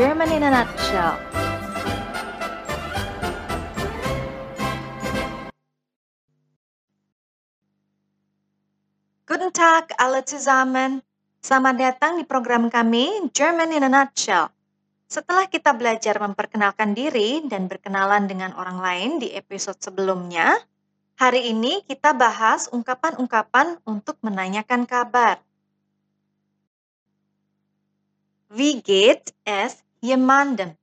German in a Nutshell. Guten Tag alle zusammen. Selamat datang di program kami German in a Nutshell. Setelah kita belajar memperkenalkan diri dan berkenalan dengan orang lain di episode sebelumnya, hari ini kita bahas ungkapan-ungkapan untuk menanyakan kabar. Wie geht es jemandem?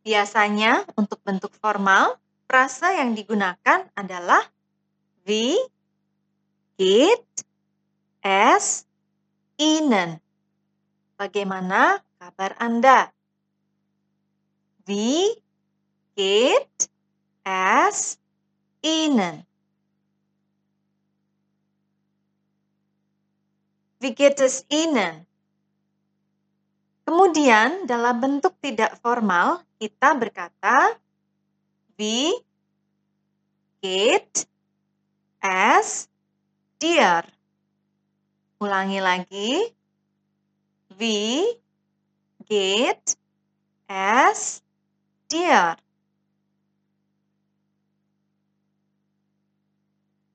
Biasanya untuk bentuk formal, frasa yang digunakan adalah Wie geht es Ihnen? Bagaimana kabar Anda? Wie geht es Ihnen? Wie geht es Ihnen? Kemudian dalam bentuk tidak formal kita berkata Wie geht es dir? Ulangi lagi. Wie geht es dir?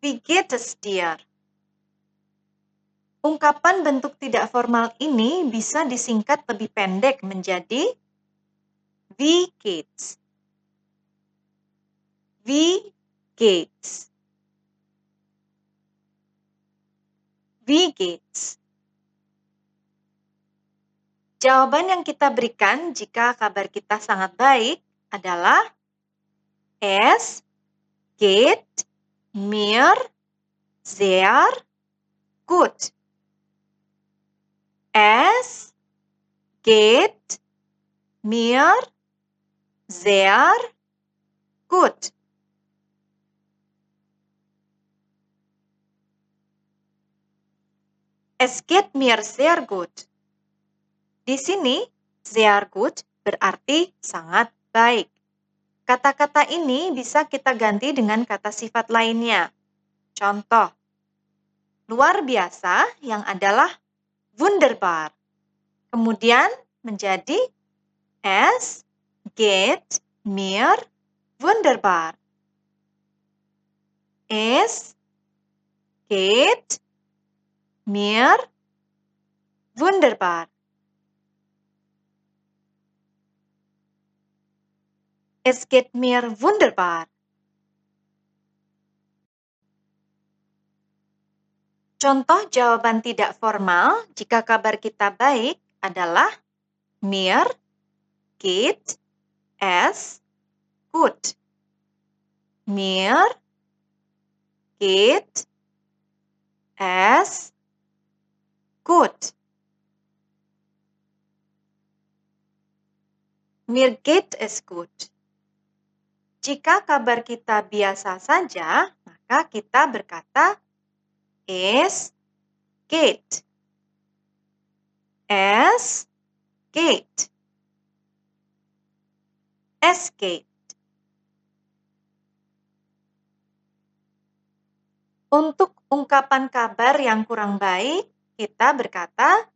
Wie geht es dir? Ungkapan bentuk tidak formal ini bisa disingkat lebih pendek menjadi Wie geht's? Wie geht's? Wie geht's? Jawaban yang kita berikan jika kabar kita sangat baik adalah Es geht mir sehr gut. Es geht mir sehr gut. Es geht mir sehr gut. Di sini, sehr gut berarti sangat baik. Kata-kata ini bisa kita ganti dengan kata sifat lainnya. Contoh, luar biasa yang adalah wunderbar. Kemudian menjadi es geht mir wunderbar. Es geht mir wunderbar. Es geht mir wunderbar. Contoh jawaban tidak formal jika kabar kita baik adalah mir geht es gut. Mir geht es gut. Mir geht es gut. Jika kabar kita biasa saja, maka kita berkata es geht. Es geht. Es geht. Untuk ungkapan kabar yang kurang baik, kita berkata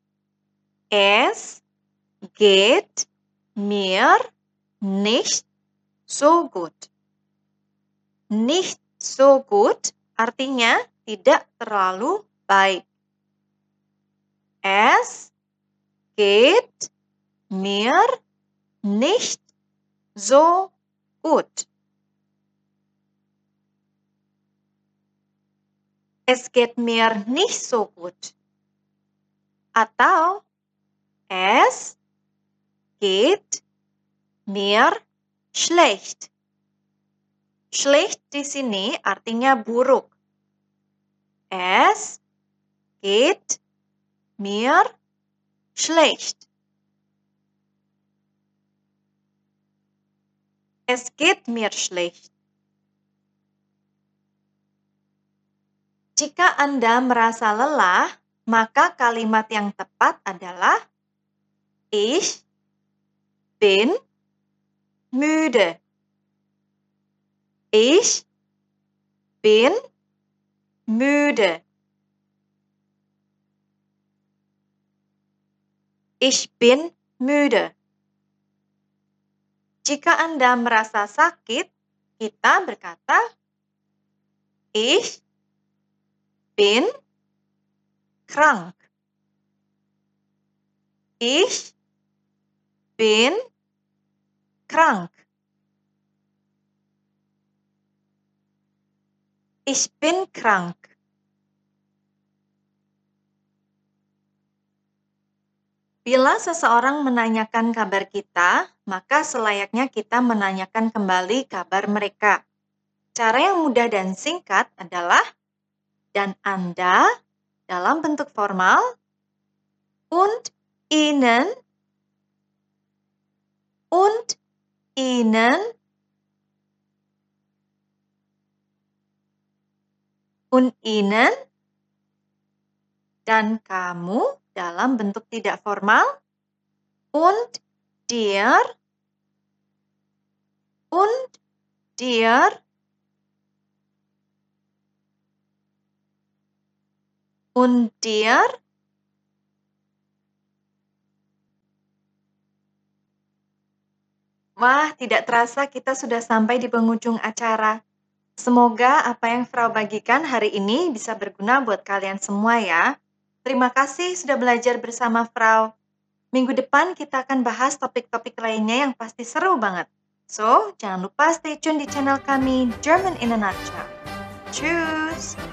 Es geht mir nicht so gut. Nicht so gut artinya tidak terlalu baik. Es geht mir nicht so gut. Es geht mir nicht so gut. Atau es geht mir schlecht. Schlecht di sini artinya buruk. Es geht mir schlecht. Es geht mir schlecht. Jika Anda merasa lelah, maka kalimat yang tepat adalah Ich bin müde. Ich bin müde. Ich bin müde. Jika Anda merasa sakit, kita berkata Ich bin krank. Ich bin krank. Ich bin krank. Bila seseorang menanyakan kabar kita, maka selayaknya kita menanyakan kembali kabar mereka. Cara yang mudah dan singkat adalah dan Anda dalam bentuk formal und Ihnen und Ihnen und Ihnen dan kamu dalam bentuk tidak formal und dir und dir und dir Wah, tidak terasa kita sudah sampai di penghujung acara. Semoga apa yang Frau bagikan hari ini bisa berguna buat kalian semua ya. Terima kasih sudah belajar bersama Frau. Minggu depan kita akan bahas topik-topik lainnya yang pasti seru banget. So, jangan lupa stay tune di channel kami German in a Nutshell. Tschüss!